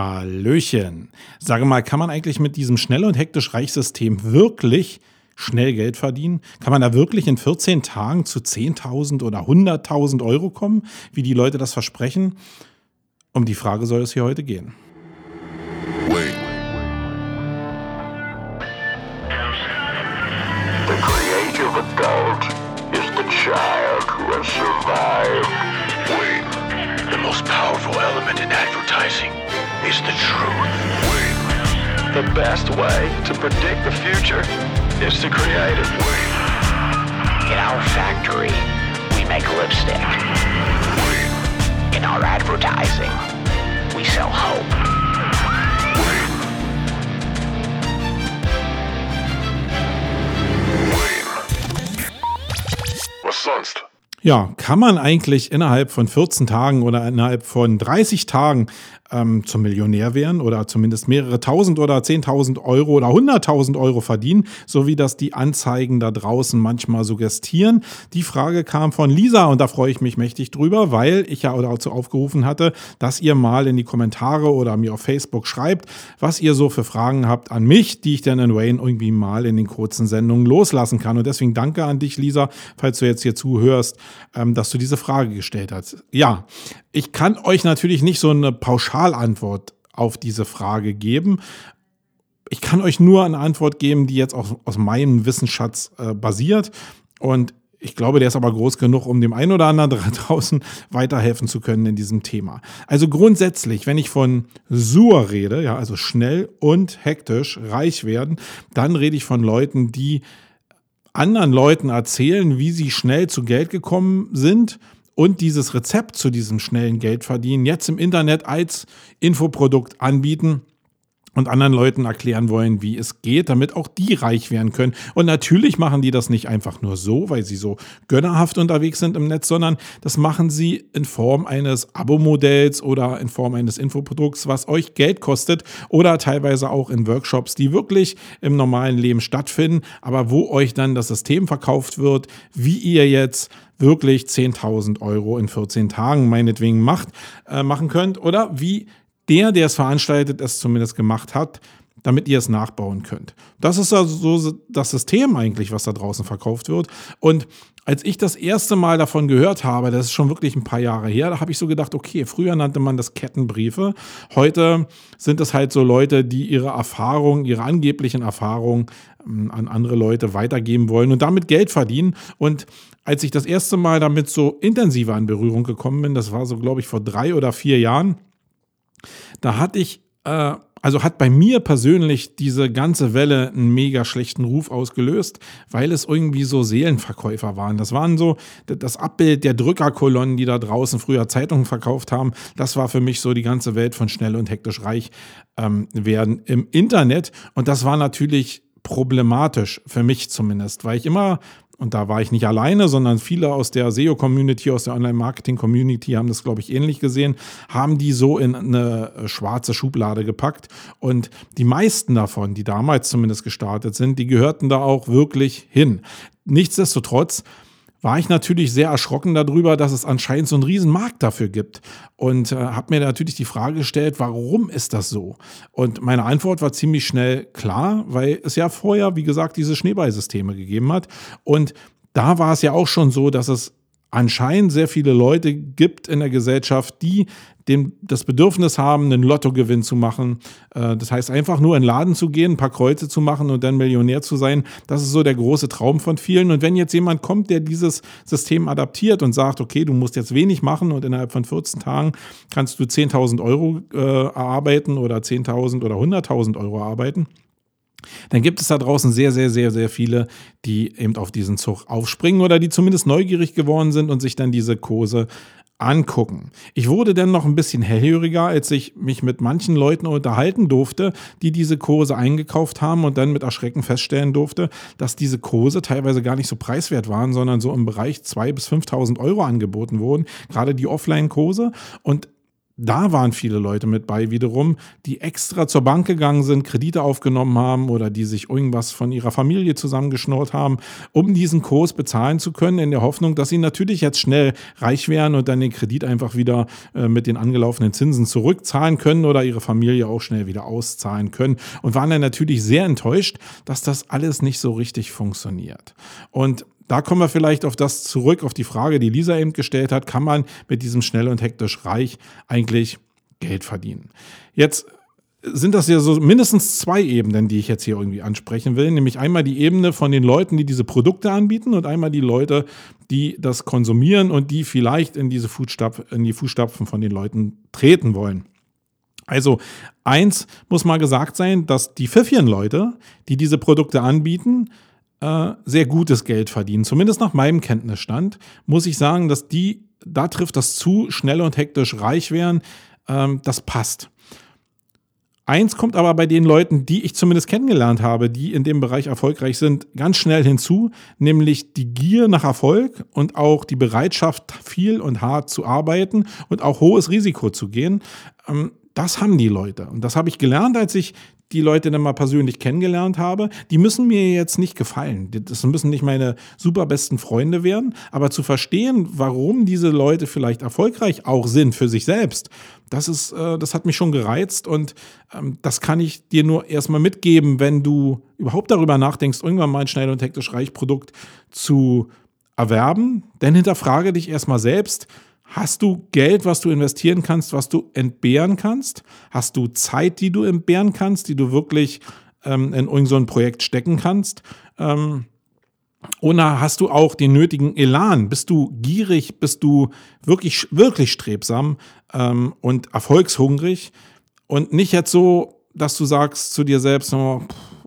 Hallöchen. Sage mal, kann man eigentlich mit diesem schnell und hektisch Reichsystem wirklich schnell Geld verdienen? Kann man da wirklich in 14 Tagen zu 10.000 oder 100.000 Euro kommen, wie die Leute das versprechen? Um die Frage soll es hier heute gehen. Wait. The creative adult is the child who has survived. Wait. The most powerful element in advertising is the truth. The best way to predict the future is to create it. In our factory, we make lipstick. In our advertising, we sell hope. Was sonst? Ja, kann man eigentlich innerhalb von 14 Tagen oder innerhalb von 30 Tagen ähm, zum Millionär werden oder zumindest mehrere tausend oder zehntausend Euro oder hunderttausend Euro verdienen, so wie das die Anzeigen da draußen manchmal suggestieren. Die Frage kam von Lisa und da freue ich mich mächtig drüber, weil ich ja dazu aufgerufen hatte, dass ihr mal in die Kommentare oder mir auf Facebook schreibt, was ihr so für Fragen habt an mich, die ich dann in Wayne irgendwie mal in den kurzen Sendungen loslassen kann. Und deswegen danke an dich, Lisa, falls du jetzt hier zuhörst, ähm, dass du diese Frage gestellt hast. Ja, ich kann euch natürlich nicht so eine Pauschalantwort auf diese Frage geben. Ich kann euch nur eine Antwort geben, die jetzt aus, aus meinem Wissensschatz äh, basiert. Und ich glaube, der ist aber groß genug, um dem einen oder anderen draußen weiterhelfen zu können in diesem Thema. Also grundsätzlich, wenn ich von Sur rede, ja, also schnell und hektisch reich werden, dann rede ich von Leuten, die anderen Leuten erzählen, wie sie schnell zu Geld gekommen sind und dieses Rezept zu diesem schnellen Geldverdienen jetzt im Internet als Infoprodukt anbieten und anderen Leuten erklären wollen, wie es geht, damit auch die reich werden können. Und natürlich machen die das nicht einfach nur so, weil sie so gönnerhaft unterwegs sind im Netz, sondern das machen sie in Form eines Abo-Modells oder in Form eines Infoprodukts, was euch Geld kostet oder teilweise auch in Workshops, die wirklich im normalen Leben stattfinden, aber wo euch dann das System verkauft wird, wie ihr jetzt wirklich 10.000 Euro in 14 Tagen meinetwegen macht, äh, machen könnt oder wie der, der es veranstaltet, es zumindest gemacht hat, damit ihr es nachbauen könnt. Das ist also so das System eigentlich, was da draußen verkauft wird. Und als ich das erste Mal davon gehört habe, das ist schon wirklich ein paar Jahre her, da habe ich so gedacht, okay, früher nannte man das Kettenbriefe. Heute sind es halt so Leute, die ihre Erfahrungen, ihre angeblichen Erfahrungen ähm, an andere Leute weitergeben wollen und damit Geld verdienen. Und als ich das erste Mal damit so intensiver in Berührung gekommen bin, das war so, glaube ich, vor drei oder vier Jahren, da hatte ich, äh, also hat bei mir persönlich diese ganze Welle einen mega schlechten Ruf ausgelöst, weil es irgendwie so Seelenverkäufer waren. Das waren so das Abbild der Drückerkolonnen, die da draußen früher Zeitungen verkauft haben. Das war für mich so die ganze Welt von schnell und hektisch reich ähm, werden im Internet. Und das war natürlich problematisch, für mich zumindest, weil ich immer und da war ich nicht alleine, sondern viele aus der SEO-Community, aus der Online-Marketing-Community haben das, glaube ich, ähnlich gesehen, haben die so in eine äh, schwarze Schublade gepackt. Und die meisten davon, die damals zumindest gestartet sind, die gehörten da auch wirklich hin. Nichtsdestotrotz war ich natürlich sehr erschrocken darüber, dass es anscheinend so einen riesen Markt dafür gibt. Und äh, habe mir natürlich die Frage gestellt, warum ist das so? Und meine Antwort war ziemlich schnell klar, weil es ja vorher, wie gesagt, diese Schneeballsysteme gegeben hat. Und da war es ja auch schon so, dass es anscheinend sehr viele Leute gibt in der Gesellschaft, die dem, das Bedürfnis haben, einen Lottogewinn zu machen. Äh, das heißt, einfach nur in den Laden zu gehen, ein paar Kreuze zu machen und dann Millionär zu sein. Das ist so der große Traum von vielen. Und wenn jetzt jemand kommt, der dieses System adaptiert und sagt, okay, du musst jetzt wenig machen und innerhalb von 14 Tagen kannst du 10.000 Euro äh, erarbeiten oder 10.000 oder 100.000 Euro erarbeiten, dann gibt es da draußen sehr, sehr, sehr, sehr viele, die eben auf diesen Zug aufspringen oder die zumindest neugierig geworden sind und sich dann diese Kurse angucken. Ich wurde dann noch ein bisschen hellhöriger, als ich mich mit manchen Leuten unterhalten durfte, die diese Kurse eingekauft haben und dann mit Erschrecken feststellen durfte, dass diese Kurse teilweise gar nicht so preiswert waren, sondern so im Bereich 2.000 bis 5.000 Euro angeboten wurden, gerade die Offline-Kurse. Und da waren viele Leute mit bei wiederum, die extra zur Bank gegangen sind, Kredite aufgenommen haben oder die sich irgendwas von ihrer Familie zusammengeschnurrt haben, um diesen Kurs bezahlen zu können, in der Hoffnung, dass sie natürlich jetzt schnell reich wären und dann den Kredit einfach wieder äh, mit den angelaufenen Zinsen zurückzahlen können oder ihre Familie auch schnell wieder auszahlen können und waren dann natürlich sehr enttäuscht, dass das alles nicht so richtig funktioniert. Und da kommen wir vielleicht auf das zurück, auf die Frage, die Lisa eben gestellt hat, kann man mit diesem schnell und hektisch reich eigentlich Geld verdienen? Jetzt sind das ja so mindestens zwei Ebenen, die ich jetzt hier irgendwie ansprechen will. Nämlich einmal die Ebene von den Leuten, die diese Produkte anbieten und einmal die Leute, die das konsumieren und die vielleicht in diese Fußstapfen, in die Fußstapfen von den Leuten treten wollen. Also eins muss mal gesagt sein, dass die Pfiffchen-Leute, die diese Produkte anbieten, äh, sehr gutes Geld verdienen. Zumindest nach meinem Kenntnisstand muss ich sagen, dass die, da trifft das zu, schnell und hektisch reich werden. Ähm, das passt. Eins kommt aber bei den Leuten, die ich zumindest kennengelernt habe, die in dem Bereich erfolgreich sind, ganz schnell hinzu, nämlich die Gier nach Erfolg und auch die Bereitschaft, viel und hart zu arbeiten und auch hohes Risiko zu gehen. Ähm, das haben die Leute. Und das habe ich gelernt, als ich die Leute dann mal persönlich kennengelernt habe, die müssen mir jetzt nicht gefallen. Das müssen nicht meine super besten Freunde werden, aber zu verstehen, warum diese Leute vielleicht erfolgreich auch sind für sich selbst, das ist, äh, das hat mich schon gereizt und ähm, das kann ich dir nur erstmal mitgeben, wenn du überhaupt darüber nachdenkst, irgendwann mal ein schnell und hektisch reich Produkt zu erwerben. Denn hinterfrage dich erstmal selbst, Hast du Geld, was du investieren kannst, was du entbehren kannst? Hast du Zeit, die du entbehren kannst, die du wirklich ähm, in irgendein so Projekt stecken kannst? Ähm, oder hast du auch den nötigen Elan? Bist du gierig? Bist du wirklich, wirklich strebsam ähm, und erfolgshungrig? Und nicht jetzt so, dass du sagst zu dir selbst, oh,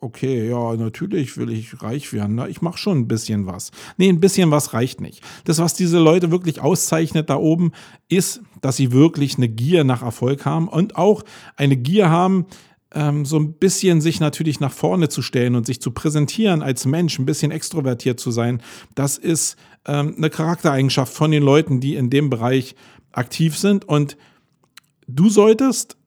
okay, ja, natürlich will ich reich werden. Ne? Ich mache schon ein bisschen was. Nee, ein bisschen was reicht nicht. Das, was diese Leute wirklich auszeichnet da oben, ist, dass sie wirklich eine Gier nach Erfolg haben und auch eine Gier haben, ähm, so ein bisschen sich natürlich nach vorne zu stellen und sich zu präsentieren als Mensch, ein bisschen extrovertiert zu sein. Das ist ähm, eine Charaktereigenschaft von den Leuten, die in dem Bereich aktiv sind. Und du solltest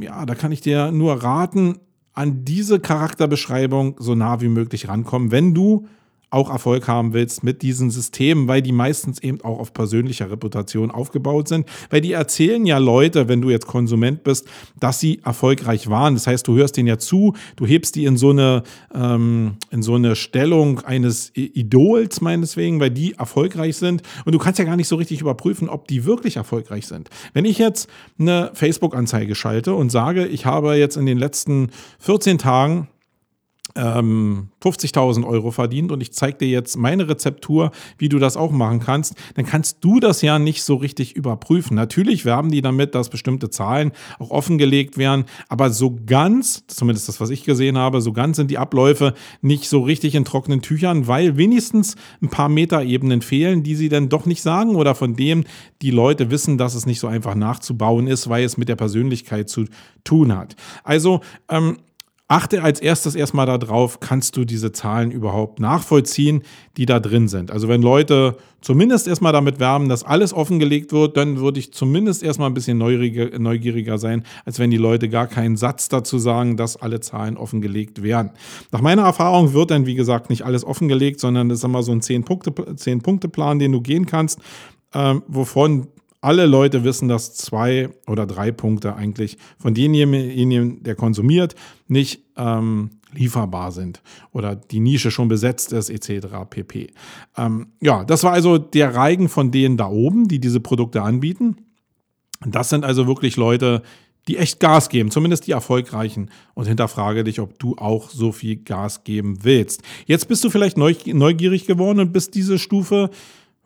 ja, da kann ich dir nur raten, an diese Charakterbeschreibung so nah wie möglich rankommen, wenn du auch Erfolg haben willst mit diesen Systemen, weil die meistens eben auch auf persönlicher Reputation aufgebaut sind, weil die erzählen ja Leute, wenn du jetzt Konsument bist, dass sie erfolgreich waren. Das heißt, du hörst denen ja zu, du hebst die in so eine, ähm, in so eine Stellung eines Idols meineswegen, weil die erfolgreich sind und du kannst ja gar nicht so richtig überprüfen, ob die wirklich erfolgreich sind. Wenn ich jetzt eine Facebook-Anzeige schalte und sage, ich habe jetzt in den letzten 14 Tagen ähm, 50.000 Euro verdient und ich zeige dir jetzt meine Rezeptur, wie du das auch machen kannst, dann kannst du das ja nicht so richtig überprüfen. Natürlich werben die damit, dass bestimmte Zahlen auch offengelegt werden, aber so ganz, zumindest das, was ich gesehen habe, so ganz sind die Abläufe nicht so richtig in trockenen Tüchern, weil wenigstens ein paar Metaebenen fehlen, die sie dann doch nicht sagen oder von dem die Leute wissen, dass es nicht so einfach nachzubauen ist, weil es mit der Persönlichkeit zu tun hat. Also, ähm, Achte als erstes erstmal darauf, kannst du diese Zahlen überhaupt nachvollziehen, die da drin sind. Also wenn Leute zumindest erstmal damit werben, dass alles offengelegt wird, dann würde ich zumindest erstmal ein bisschen neugieriger sein, als wenn die Leute gar keinen Satz dazu sagen, dass alle Zahlen offengelegt werden. Nach meiner Erfahrung wird dann, wie gesagt, nicht alles offengelegt, sondern das ist immer so ein 10-Punkte-Plan, den du gehen kannst, äh, wovon alle Leute wissen, dass zwei oder drei Punkte eigentlich von demjenigen, der konsumiert, nicht ähm, lieferbar sind oder die Nische schon besetzt ist, etc. pp. Ähm, ja, das war also der Reigen von denen da oben, die diese Produkte anbieten. Das sind also wirklich Leute, die echt Gas geben, zumindest die erfolgreichen. Und hinterfrage dich, ob du auch so viel Gas geben willst. Jetzt bist du vielleicht neugierig geworden und bist diese Stufe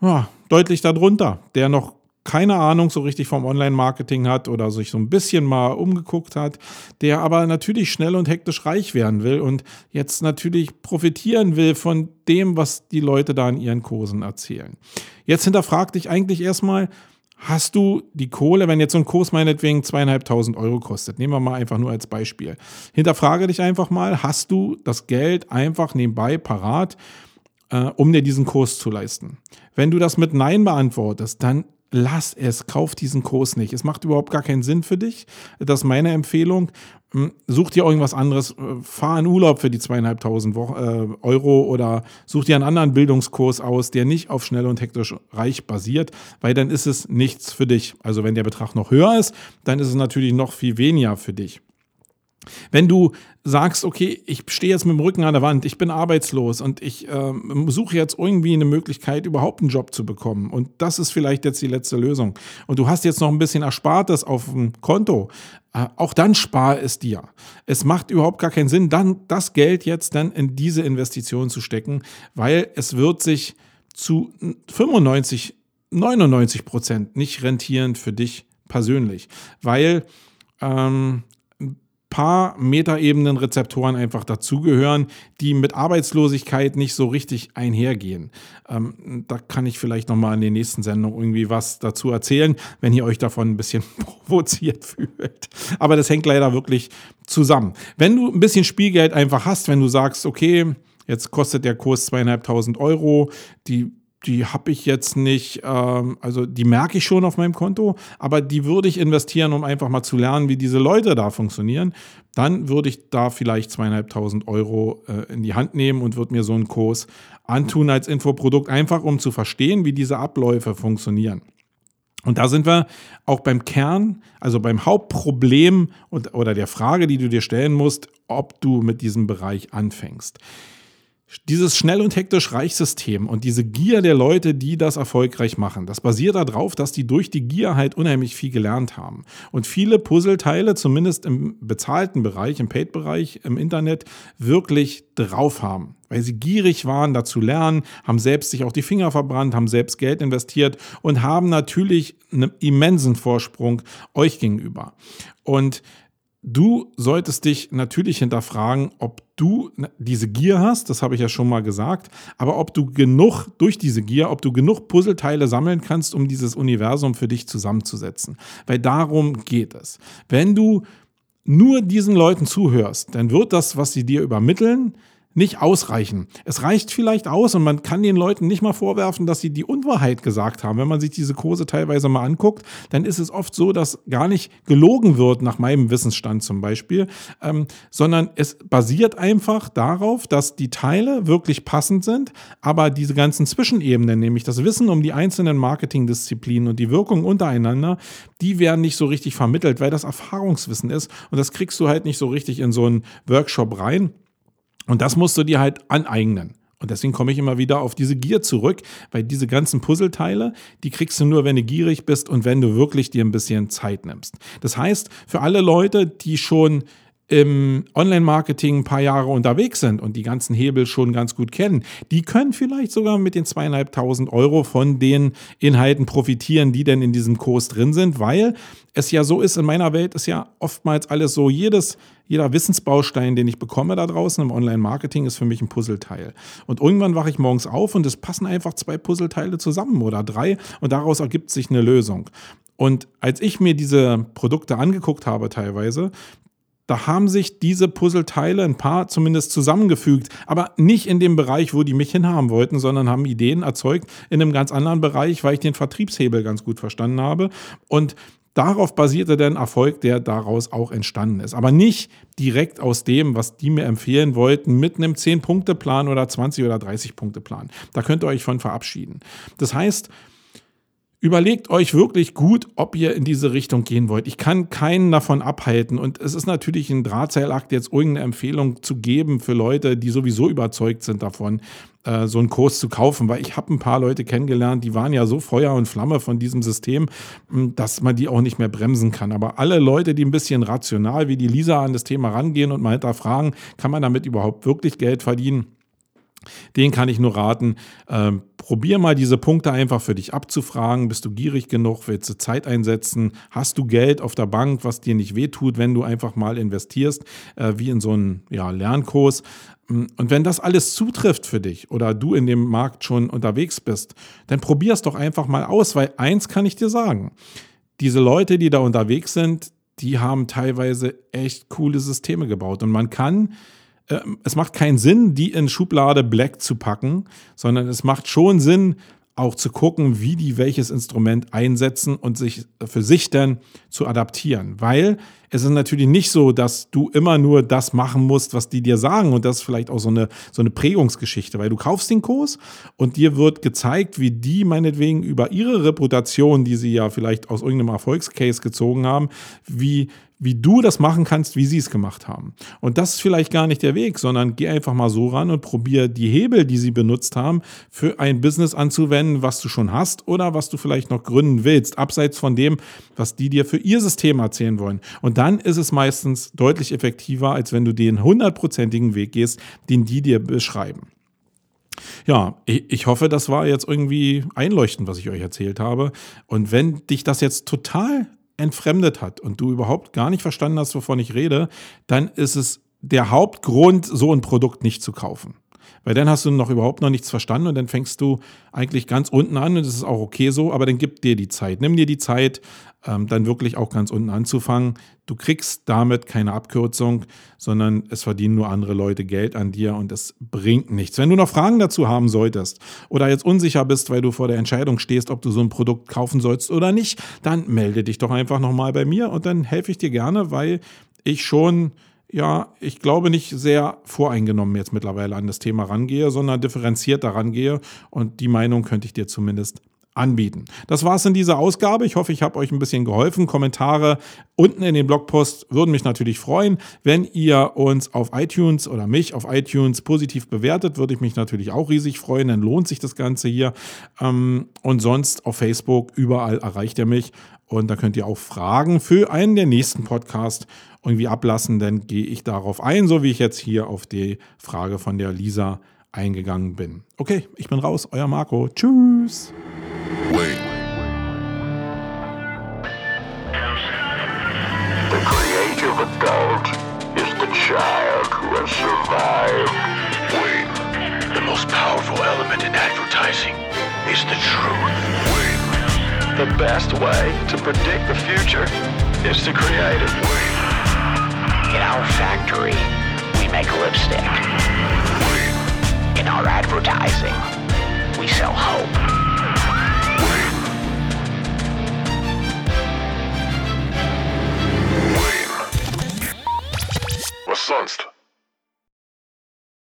ja, deutlich darunter, der noch keine Ahnung so richtig vom Online-Marketing hat oder sich so ein bisschen mal umgeguckt hat, der aber natürlich schnell und hektisch reich werden will und jetzt natürlich profitieren will von dem, was die Leute da in ihren Kursen erzählen. Jetzt hinterfrag dich eigentlich erstmal, Hast du die Kohle, wenn jetzt so ein Kurs meinetwegen zweieinhalbtausend Euro kostet, nehmen wir mal einfach nur als Beispiel. Hinterfrage dich einfach mal, hast du das Geld einfach nebenbei parat, äh, um dir diesen Kurs zu leisten? Wenn du das mit Nein beantwortest, dann lass es, kauf diesen Kurs nicht. Es macht überhaupt gar keinen Sinn für dich. Das ist meine Empfehlung. Hm, such dir irgendwas anderes, äh, fahr in Urlaub für die zweieinhalbtausend äh, Euro oder such dir einen anderen Bildungskurs aus, der nicht auf schnell und hektisch reich basiert, weil dann ist es nichts für dich. Also wenn der Betrag noch höher ist, dann ist es natürlich noch viel weniger für dich. Wenn du sagst, okay, ich stehe jetzt mit dem Rücken an der Wand, ich bin arbeitslos und ich äh, suche jetzt irgendwie eine Möglichkeit, überhaupt einen Job zu bekommen und das ist vielleicht jetzt die letzte Lösung und du hast jetzt noch ein bisschen Erspartes auf dem Konto, äh, auch dann spar es dir. Es macht überhaupt gar keinen Sinn, dann das Geld jetzt dann in diese Investition zu stecken, weil es wird sich zu 95, 99 Prozent nicht rentieren für dich persönlich, weil ähm, paar Metaebenen-Rezeptoren einfach dazugehören, die mit Arbeitslosigkeit nicht so richtig einhergehen. Ähm, da kann ich vielleicht nochmal in den nächsten Sendungen irgendwie was dazu erzählen, wenn ihr euch davon ein bisschen provoziert fühlt. Aber das hängt leider wirklich zusammen. Wenn du ein bisschen Spielgeld einfach hast, wenn du sagst, okay, Jetzt kostet der Kurs zweieinhalbtausend Euro. Die die habe ich jetzt nicht, ähm, also die merke ich schon auf meinem Konto, aber die würde ich investieren, um einfach mal zu lernen, wie diese Leute da funktionieren. Dann würde ich da vielleicht zweieinhalbtausend Euro äh, in die Hand nehmen und würde mir so einen Kurs antun als Infoprodukt, einfach um zu verstehen, wie diese Abläufe funktionieren. Und da sind wir auch beim Kern, also beim Hauptproblem und, oder der Frage, die du dir stellen musst, ob du mit diesem Bereich anfängst dieses schnell und hektisch Reichsystem und diese Gier der Leute, die das erfolgreich machen, das basiert darauf, dass die durch die Gier halt unheimlich viel gelernt haben. Und viele Puzzleteile, zumindest im bezahlten Bereich, im Paid-Bereich, im Internet, wirklich drauf haben. Weil sie gierig waren, dazu lernen, haben selbst sich auch die Finger verbrannt, haben selbst Geld investiert und haben natürlich einen immensen Vorsprung euch gegenüber. Und Du solltest dich natürlich hinterfragen, ob du diese Gier hast, das habe ich ja schon mal gesagt, aber ob du genug durch diese Gier, ob du genug Puzzleteile sammeln kannst, um dieses Universum für dich zusammenzusetzen. Weil darum geht es. Wenn du nur diesen Leuten zuhörst, dann wird das, was sie dir übermitteln, nicht ausreichen. Es reicht vielleicht aus und man kann den Leuten nicht mal vorwerfen, dass sie die Unwahrheit gesagt haben. Wenn man sich diese Kurse teilweise mal anguckt, dann ist es oft so, dass gar nicht gelogen wird, nach meinem Wissensstand zum Beispiel, ähm, sondern es basiert einfach darauf, dass die Teile wirklich passend sind, aber diese ganzen Zwischenebenen, nämlich das Wissen um die einzelnen Marketingdisziplinen und die Wirkung untereinander, die werden nicht so richtig vermittelt, weil das Erfahrungswissen ist und das kriegst du halt nicht so richtig in so einen Workshop rein. Und das musst du dir halt aneignen. Und deswegen komme ich immer wieder auf diese Gier zurück, weil diese ganzen Puzzleteile, die kriegst du nur, wenn du gierig bist und wenn du wirklich dir ein bisschen Zeit nimmst. Das heißt, für alle Leute, die schon im Online-Marketing ein paar Jahre unterwegs sind und die ganzen Hebel schon ganz gut kennen, die können vielleicht sogar mit den zweieinhalbtausend Euro von den Inhalten profitieren, die denn in diesem Kurs drin sind, weil es ja so ist, in meiner Welt ist ja oftmals alles so, jedes, jeder Wissensbaustein, den ich bekomme da draußen im Online-Marketing, ist für mich ein Puzzleteil. Und irgendwann wache ich morgens auf und es passen einfach zwei Puzzleteile zusammen oder drei und daraus ergibt sich eine Lösung. Und als ich mir diese Produkte angeguckt habe teilweise, da haben sich diese Puzzleteile ein paar zumindest zusammengefügt, aber nicht in dem Bereich, wo die mich hinhaben wollten, sondern haben Ideen erzeugt in einem ganz anderen Bereich, weil ich den Vertriebshebel ganz gut verstanden habe. Und darauf basierte der Erfolg, der daraus auch entstanden ist. Aber nicht direkt aus dem, was die mir empfehlen wollten, mit einem 10-Punkte-Plan oder 20- oder 30-Punkte-Plan. Da könnt ihr euch von verabschieden. Das heißt, Überlegt euch wirklich gut, ob ihr in diese Richtung gehen wollt. Ich kann keinen davon abhalten. Und es ist natürlich ein Drahtseilakt, jetzt irgendeine Empfehlung zu geben für Leute, die sowieso überzeugt sind davon, äh, so einen Kurs zu kaufen. Weil ich habe ein paar Leute kennengelernt, die waren ja so Feuer und Flamme von diesem System, hm, dass man die auch nicht mehr bremsen kann. Aber alle Leute, die ein bisschen rational wie die Lisa an das Thema rangehen und mal hinterfragen, kann man damit überhaupt wirklich Geld verdienen? Den kann ich nur raten, äh, probier mal diese Punkte einfach für dich abzufragen. Bist du gierig genug? Willst du Zeit einsetzen? Hast du Geld auf der Bank, was dir nicht wehtut, wenn du einfach mal investierst, äh, wie in so einen ja, Lernkurs? Und wenn das alles zutrifft für dich oder du in dem Markt schon unterwegs bist, dann probier es doch einfach mal aus, weil eins kann ich dir sagen. Diese Leute, die da unterwegs sind, die haben teilweise echt coole Systeme gebaut und man kann ähm, es macht keinen Sinn, die in Schublade Black zu packen, sondern es macht schon Sinn, auch zu gucken, wie die welches Instrument einsetzen und sich für sich dann zu adaptieren. Weil es ist natürlich nicht so, dass du immer nur das machen musst, was die dir sagen. Und das ist vielleicht auch so eine, so eine Prägungsgeschichte, weil du kaufst den Kurs und dir wird gezeigt, wie die meinetwegen über ihre Reputation, die sie ja vielleicht aus irgendeinem Erfolgscase gezogen haben, wie wie du das machen kannst, wie sie es gemacht haben. Und das ist vielleicht gar nicht der Weg, sondern geh einfach mal so ran und probier die Hebel, die sie benutzt haben, für ein Business anzuwenden, was du schon hast oder was du vielleicht noch gründen willst, abseits von dem, was die dir für ihr System erzählen wollen. Und dann ist es meistens deutlich effektiver, als wenn du den hundertprozentigen Weg gehst, den die dir beschreiben. Ja, ich hoffe, das war jetzt irgendwie einleuchtend, was ich euch erzählt habe. Und wenn dich das jetzt total entfremdet hat und du überhaupt gar nicht verstanden hast, wovon ich rede, dann ist es der Hauptgrund, so ein Produkt nicht zu kaufen. Weil dann hast du noch überhaupt noch nichts verstanden und dann fängst du eigentlich ganz unten an und das ist auch okay so, aber dann gib dir die Zeit. Nimm dir die Zeit, dann wirklich auch ganz unten anzufangen. Du kriegst damit keine Abkürzung, sondern es verdienen nur andere Leute Geld an dir und es bringt nichts. Wenn du noch Fragen dazu haben solltest oder jetzt unsicher bist, weil du vor der Entscheidung stehst, ob du so ein Produkt kaufen sollst oder nicht, dann melde dich doch einfach nochmal bei mir und dann helfe ich dir gerne, weil ich schon ja, ich glaube nicht sehr voreingenommen jetzt mittlerweile an das Thema rangehe, sondern differenziert daran gehe. Und die Meinung könnte ich dir zumindest anbieten. Das war's in dieser Ausgabe. Ich hoffe, ich habe euch ein bisschen geholfen. Kommentare unten in den Blogpost würden mich natürlich freuen. Wenn ihr uns auf iTunes oder mich auf iTunes positiv bewertet, würde ich mich natürlich auch riesig freuen. Dann lohnt sich das Ganze hier. Ähm, und sonst auf Facebook, überall erreicht ihr mich. Und da könnt ihr auch Fragen für einen der nächsten Podcasts irgendwie ablassen. Dann gehe ich darauf ein, so wie ich jetzt hier auf die Frage von der Lisa eingegangen bin. Okay, ich bin raus, euer Marco. Tschüss. Wait. The creative adult is the child who has survived. Wait. The most powerful element in advertising is the truth. Wait. The best way to predict the future is to create it. Wait. In our factory, we make lipstick. Wait. In our advertising, we sell hope. Sonst?